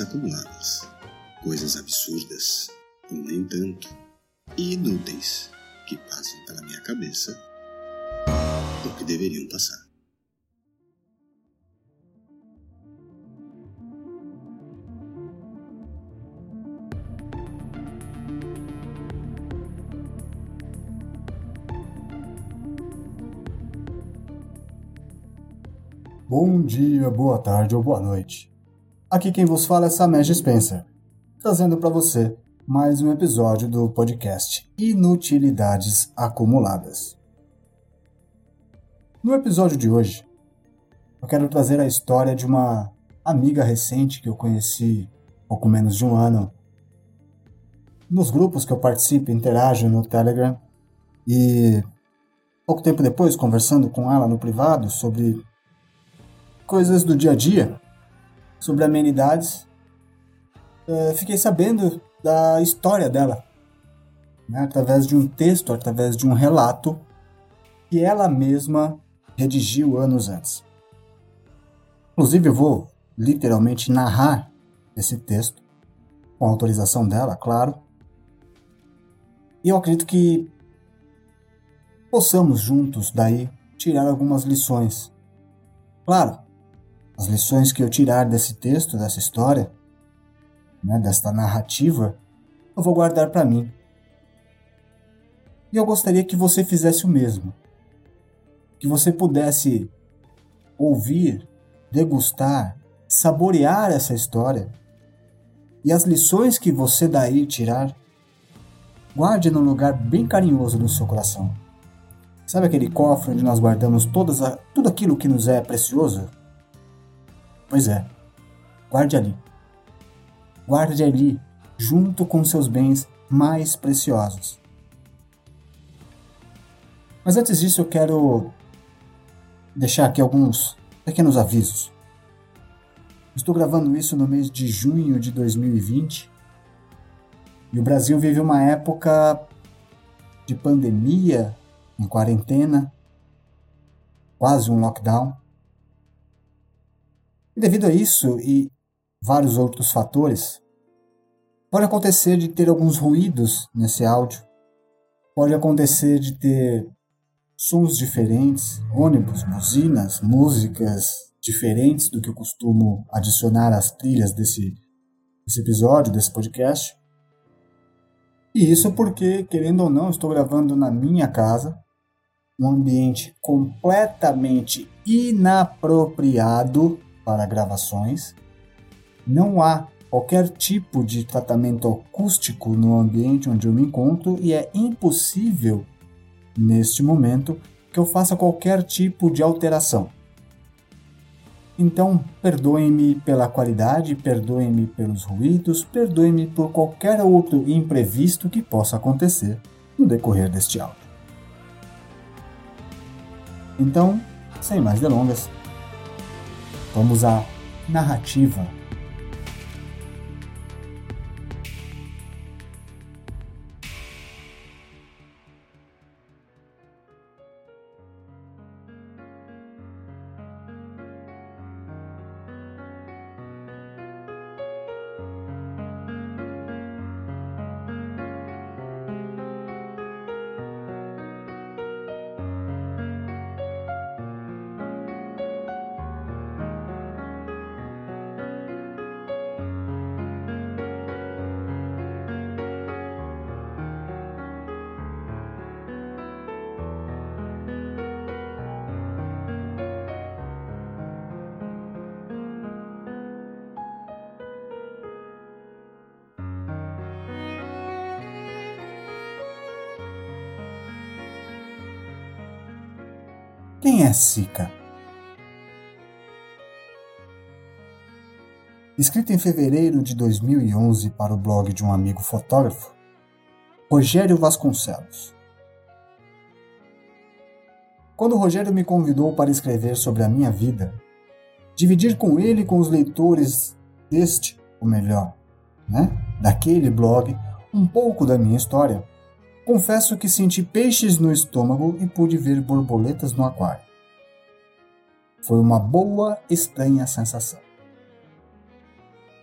acumuladas, coisas absurdas, ou nem tanto, e inúteis que passam pela minha cabeça, ou que deveriam passar. Bom dia, boa tarde ou boa noite. Aqui quem vos fala é Samesh Spencer, trazendo para você mais um episódio do podcast Inutilidades Acumuladas. No episódio de hoje, eu quero trazer a história de uma amiga recente que eu conheci pouco menos de um ano nos grupos que eu participo interajo no Telegram e pouco tempo depois conversando com ela no privado sobre coisas do dia a dia, sobre amenidades, uh, fiquei sabendo da história dela, né, através de um texto, através de um relato que ela mesma redigiu anos antes. Inclusive, eu vou literalmente narrar esse texto, com a autorização dela, claro. E eu acredito que possamos juntos daí tirar algumas lições. Claro, as lições que eu tirar desse texto, dessa história, né, desta narrativa, eu vou guardar para mim. E eu gostaria que você fizesse o mesmo. Que você pudesse ouvir, degustar, saborear essa história e as lições que você daí tirar, guarde num lugar bem carinhoso no seu coração. Sabe aquele cofre onde nós guardamos todas a, tudo aquilo que nos é precioso? Pois é, guarde ali. Guarde ali, junto com seus bens mais preciosos. Mas antes disso, eu quero deixar aqui alguns pequenos avisos. Estou gravando isso no mês de junho de 2020 e o Brasil vive uma época de pandemia, em quarentena, quase um lockdown. E devido a isso e vários outros fatores, pode acontecer de ter alguns ruídos nesse áudio, pode acontecer de ter sons diferentes, ônibus, buzinas, músicas diferentes do que eu costumo adicionar às trilhas desse, desse episódio, desse podcast. E isso porque, querendo ou não, estou gravando na minha casa, um ambiente completamente inapropriado para gravações. Não há qualquer tipo de tratamento acústico no ambiente onde eu me encontro e é impossível, neste momento, que eu faça qualquer tipo de alteração. Então, perdoem-me pela qualidade, perdoem-me pelos ruídos, perdoem-me por qualquer outro imprevisto que possa acontecer no decorrer deste áudio. Então, sem mais delongas, Vamos à narrativa Quem é Sica? Escrito em fevereiro de 2011 para o blog de um amigo fotógrafo, Rogério Vasconcelos. Quando Rogério me convidou para escrever sobre a minha vida, dividir com ele e com os leitores deste, ou melhor, né, daquele blog, um pouco da minha história, Confesso que senti peixes no estômago e pude ver borboletas no aquário. Foi uma boa, estranha sensação.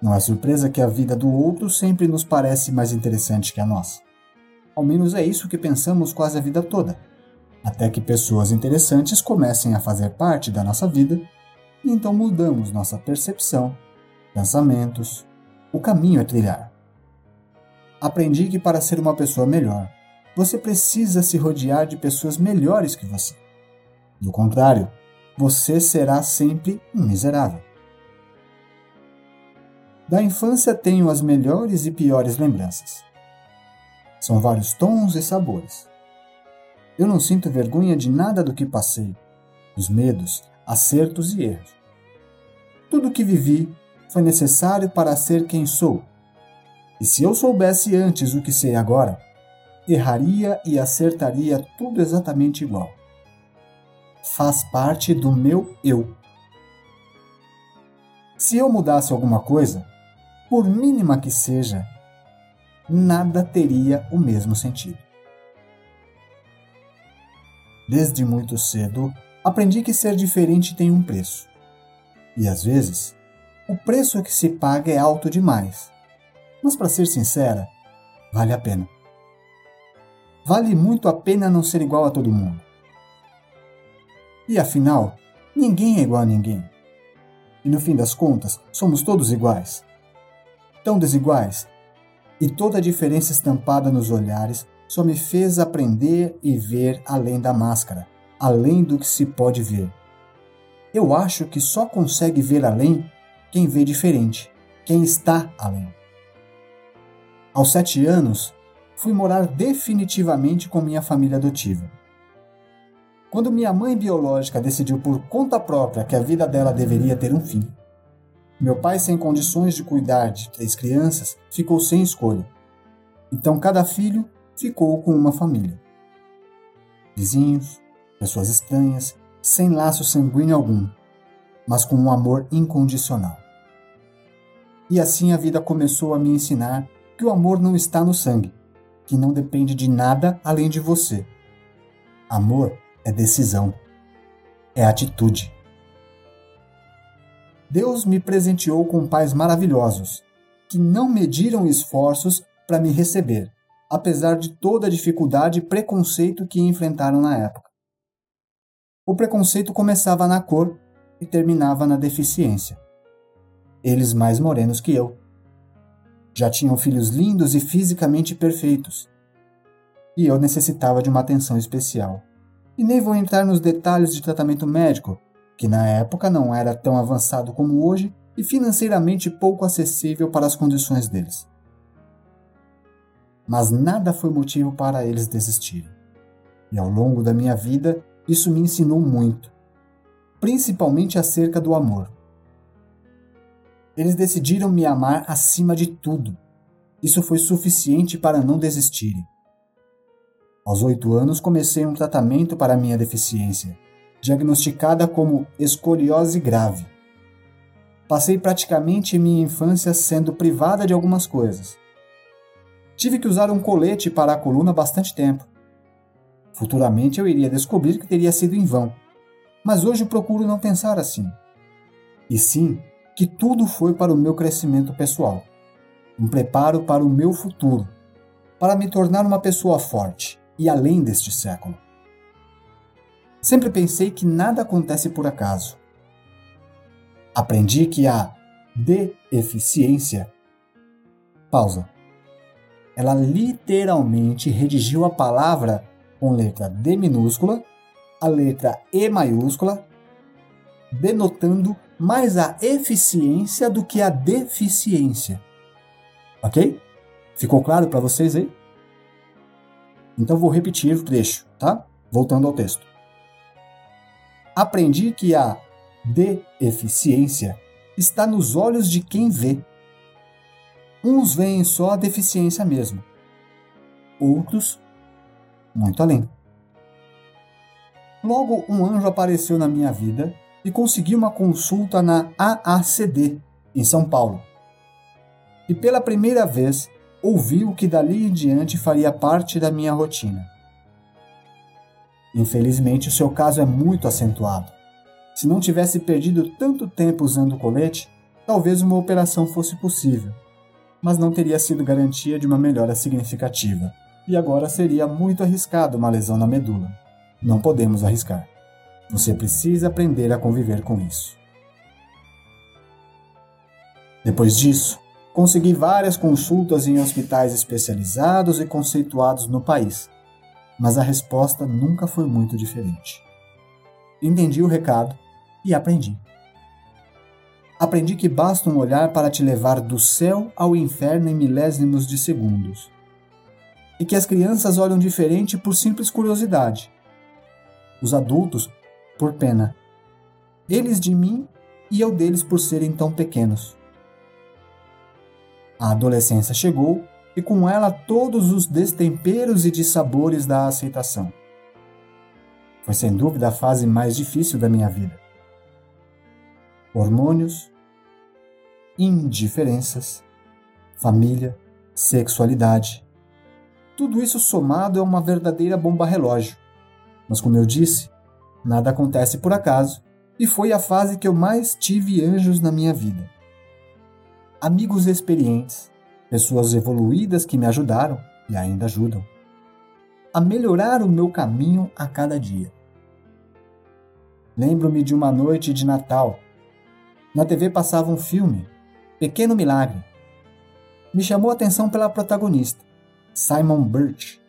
Não é surpresa que a vida do outro sempre nos parece mais interessante que a nossa. Ao menos é isso que pensamos quase a vida toda, até que pessoas interessantes comecem a fazer parte da nossa vida e então mudamos nossa percepção, pensamentos, o caminho a trilhar. Aprendi que para ser uma pessoa melhor, você precisa se rodear de pessoas melhores que você. Do contrário, você será sempre um miserável. Da infância tenho as melhores e piores lembranças. São vários tons e sabores. Eu não sinto vergonha de nada do que passei, os medos, acertos e erros. Tudo o que vivi foi necessário para ser quem sou. E se eu soubesse antes o que sei agora, erraria e acertaria tudo exatamente igual. Faz parte do meu eu. Se eu mudasse alguma coisa, por mínima que seja, nada teria o mesmo sentido. Desde muito cedo, aprendi que ser diferente tem um preço. E às vezes, o preço que se paga é alto demais. Mas, para ser sincera, vale a pena. Vale muito a pena não ser igual a todo mundo. E afinal, ninguém é igual a ninguém. E no fim das contas, somos todos iguais tão desiguais. E toda a diferença estampada nos olhares só me fez aprender e ver além da máscara, além do que se pode ver. Eu acho que só consegue ver além quem vê diferente, quem está além. Aos sete anos, fui morar definitivamente com minha família adotiva. Quando minha mãe biológica decidiu por conta própria que a vida dela deveria ter um fim, meu pai, sem condições de cuidar de três crianças, ficou sem escolha. Então cada filho ficou com uma família. Vizinhos, pessoas estranhas, sem laço sanguíneo algum, mas com um amor incondicional. E assim a vida começou a me ensinar que o amor não está no sangue, que não depende de nada além de você. Amor é decisão, é atitude. Deus me presenteou com pais maravilhosos, que não mediram esforços para me receber, apesar de toda a dificuldade e preconceito que enfrentaram na época. O preconceito começava na cor e terminava na deficiência. Eles mais morenos que eu. Já tinham filhos lindos e fisicamente perfeitos. E eu necessitava de uma atenção especial. E nem vou entrar nos detalhes de tratamento médico, que na época não era tão avançado como hoje e financeiramente pouco acessível para as condições deles. Mas nada foi motivo para eles desistirem. E ao longo da minha vida, isso me ensinou muito, principalmente acerca do amor. Eles decidiram me amar acima de tudo. Isso foi suficiente para não desistirem. Aos oito anos, comecei um tratamento para minha deficiência diagnosticada como escoliose grave. Passei praticamente minha infância sendo privada de algumas coisas. Tive que usar um colete para a coluna bastante tempo. Futuramente eu iria descobrir que teria sido em vão, mas hoje procuro não pensar assim. E sim que tudo foi para o meu crescimento pessoal, um preparo para o meu futuro, para me tornar uma pessoa forte e além deste século. Sempre pensei que nada acontece por acaso. Aprendi que a deficiência. Pausa. Ela literalmente redigiu a palavra com letra D minúscula, a letra E maiúscula, denotando mais a eficiência do que a deficiência. Ok? Ficou claro para vocês aí? Então vou repetir o trecho, tá? Voltando ao texto aprendi que a deficiência está nos olhos de quem vê. Uns veem só a deficiência mesmo, outros muito além. Logo, um anjo apareceu na minha vida e consegui uma consulta na AACD, em São Paulo. E pela primeira vez ouvi o que dali em diante faria parte da minha rotina. Infelizmente, o seu caso é muito acentuado. Se não tivesse perdido tanto tempo usando o colete, talvez uma operação fosse possível, mas não teria sido garantia de uma melhora significativa, e agora seria muito arriscado uma lesão na medula. Não podemos arriscar. Você precisa aprender a conviver com isso. Depois disso, consegui várias consultas em hospitais especializados e conceituados no país, mas a resposta nunca foi muito diferente. Entendi o recado e aprendi. Aprendi que basta um olhar para te levar do céu ao inferno em milésimos de segundos. E que as crianças olham diferente por simples curiosidade. Os adultos, por pena. Eles de mim e eu deles por serem tão pequenos. A adolescência chegou e com ela todos os destemperos e dissabores da aceitação. Foi sem dúvida a fase mais difícil da minha vida. Hormônios, indiferenças, família, sexualidade. Tudo isso somado é uma verdadeira bomba relógio. Mas como eu disse, nada acontece por acaso e foi a fase que eu mais tive anjos na minha vida. Amigos experientes, pessoas evoluídas que me ajudaram e ainda ajudam a melhorar o meu caminho a cada dia. Lembro-me de uma noite de Natal. Na TV passava um filme, Pequeno Milagre. Me chamou a atenção pela protagonista, Simon Birch.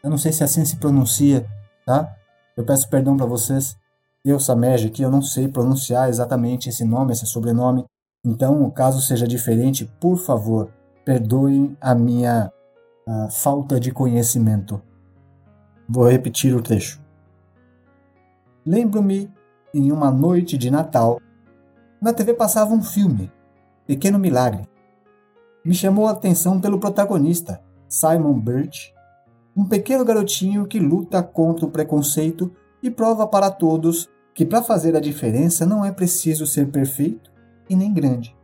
Eu não sei se assim se pronuncia, tá? Eu peço perdão para vocês. Eu, Samej, aqui, eu não sei pronunciar exatamente esse nome, esse sobrenome. Então, caso seja diferente, por favor, perdoem a minha a falta de conhecimento. Vou repetir o trecho. Lembro-me, em uma noite de Natal, na TV passava um filme, Pequeno Milagre. Me chamou a atenção pelo protagonista, Simon Birch, um pequeno garotinho que luta contra o preconceito e prova para todos que para fazer a diferença não é preciso ser perfeito e nem grande.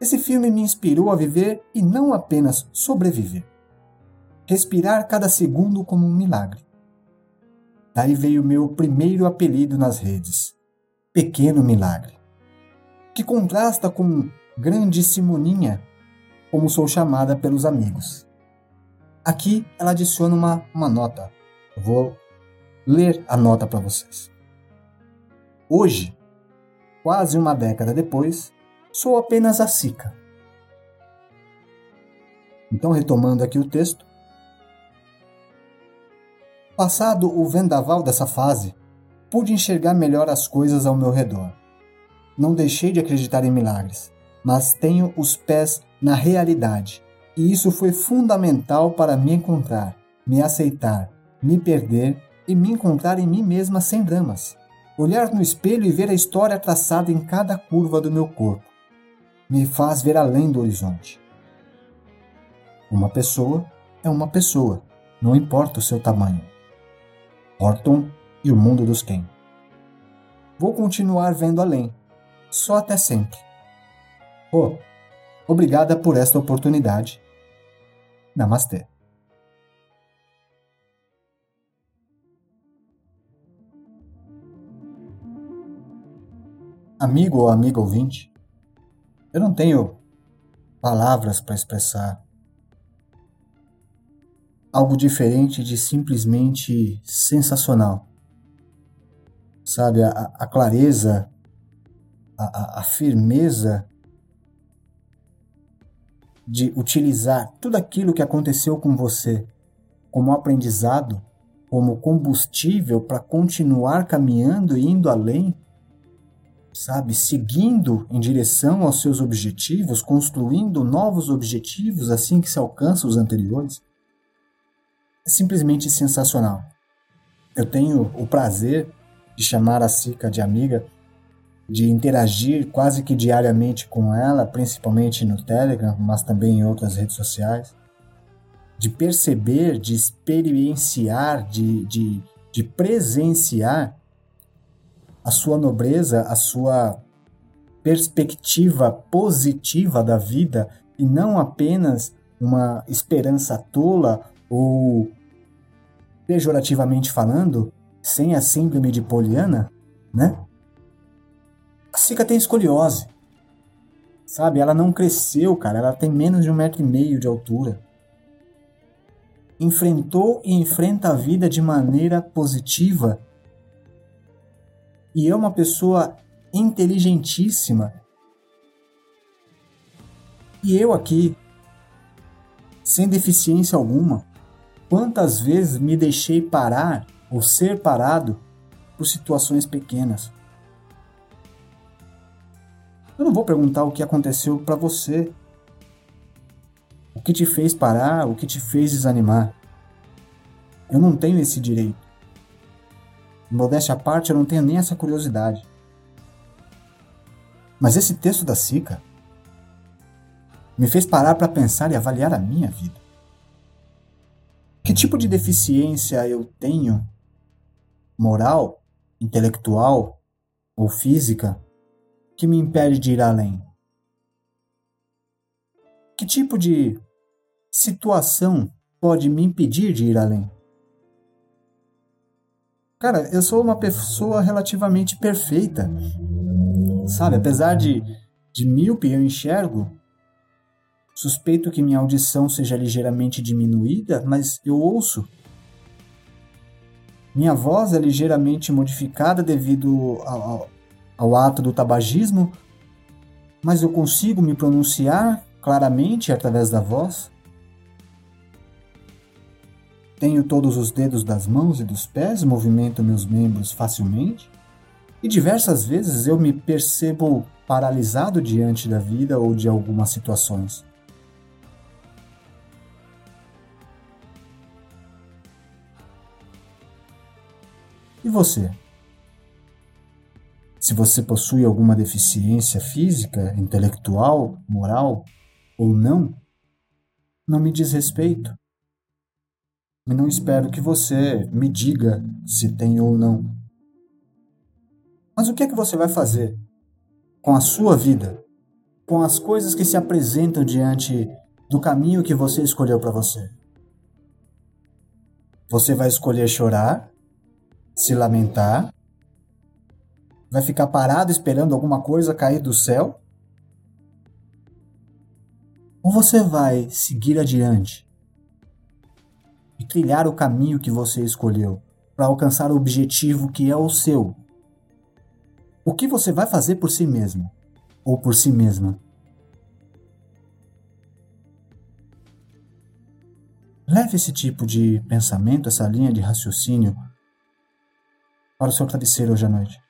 Esse filme me inspirou a viver e não apenas sobreviver. Respirar cada segundo como um milagre. Daí veio meu primeiro apelido nas redes, Pequeno Milagre, que contrasta com Grande Simoninha, como sou chamada pelos amigos. Aqui ela adiciona uma, uma nota. Eu vou ler a nota para vocês. Hoje, quase uma década depois, sou apenas a Sica. Então, retomando aqui o texto. Passado o vendaval dessa fase, pude enxergar melhor as coisas ao meu redor. Não deixei de acreditar em milagres, mas tenho os pés na realidade, e isso foi fundamental para me encontrar, me aceitar, me perder e me encontrar em mim mesma sem dramas. Olhar no espelho e ver a história traçada em cada curva do meu corpo me faz ver além do horizonte. Uma pessoa é uma pessoa, não importa o seu tamanho. Orton e o mundo dos quem. Vou continuar vendo além, só até sempre. Oh, obrigada por esta oportunidade. Namastê. Amigo ou amiga ouvinte, eu não tenho palavras para expressar algo diferente de simplesmente sensacional. Sabe, a, a clareza, a, a, firmeza de utilizar tudo aquilo que aconteceu com você como aprendizado, como combustível para continuar caminhando e indo além sabe, seguindo em direção aos seus objetivos, construindo novos objetivos assim que se alcança os anteriores, é simplesmente sensacional. Eu tenho o prazer de chamar a Sica de amiga, de interagir quase que diariamente com ela, principalmente no Telegram, mas também em outras redes sociais, de perceber, de experienciar, de, de, de presenciar a sua nobreza, a sua perspectiva positiva da vida e não apenas uma esperança tola ou, pejorativamente falando, sem a síndrome de Poliana, né? Sica tem escoliose, Sabe? Ela não cresceu, cara. Ela tem menos de um metro e meio de altura. Enfrentou e enfrenta a vida de maneira positiva. E é uma pessoa inteligentíssima. E eu aqui, sem deficiência alguma, quantas vezes me deixei parar ou ser parado por situações pequenas? Eu não vou perguntar o que aconteceu para você. O que te fez parar, o que te fez desanimar. Eu não tenho esse direito. Modéstia à parte, eu não tenho nem essa curiosidade. Mas esse texto da Sica me fez parar para pensar e avaliar a minha vida. Que tipo de deficiência eu tenho, moral, intelectual ou física, que me impede de ir além? Que tipo de situação pode me impedir de ir além? Cara, eu sou uma pessoa relativamente perfeita. Sabe, apesar de, de míope, eu enxergo. Suspeito que minha audição seja ligeiramente diminuída, mas eu ouço. Minha voz é ligeiramente modificada devido ao, ao ato do tabagismo, mas eu consigo me pronunciar claramente através da voz. Tenho todos os dedos das mãos e dos pés, movimento meus membros facilmente, e diversas vezes eu me percebo paralisado diante da vida ou de algumas situações. E você? Se você possui alguma deficiência física, intelectual, moral ou não, não me diz respeito. E não espero que você me diga se tem ou não. Mas o que é que você vai fazer com a sua vida, com as coisas que se apresentam diante do caminho que você escolheu para você? Você vai escolher chorar, se lamentar, Vai ficar parado esperando alguma coisa cair do céu? Ou você vai seguir adiante e trilhar o caminho que você escolheu para alcançar o objetivo que é o seu? O que você vai fazer por si mesmo ou por si mesma? Leve esse tipo de pensamento, essa linha de raciocínio para o seu travesseiro hoje à noite.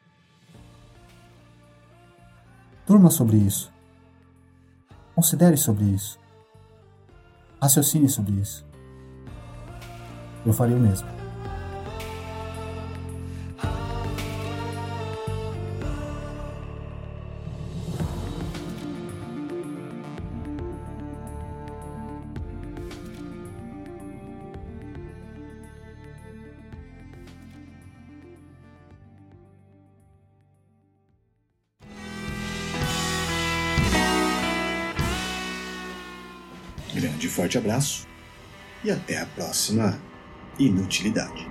Durma sobre isso. Considere sobre isso. Raciocine sobre isso. Eu faria o mesmo. Forte abraço e até a próxima inutilidade.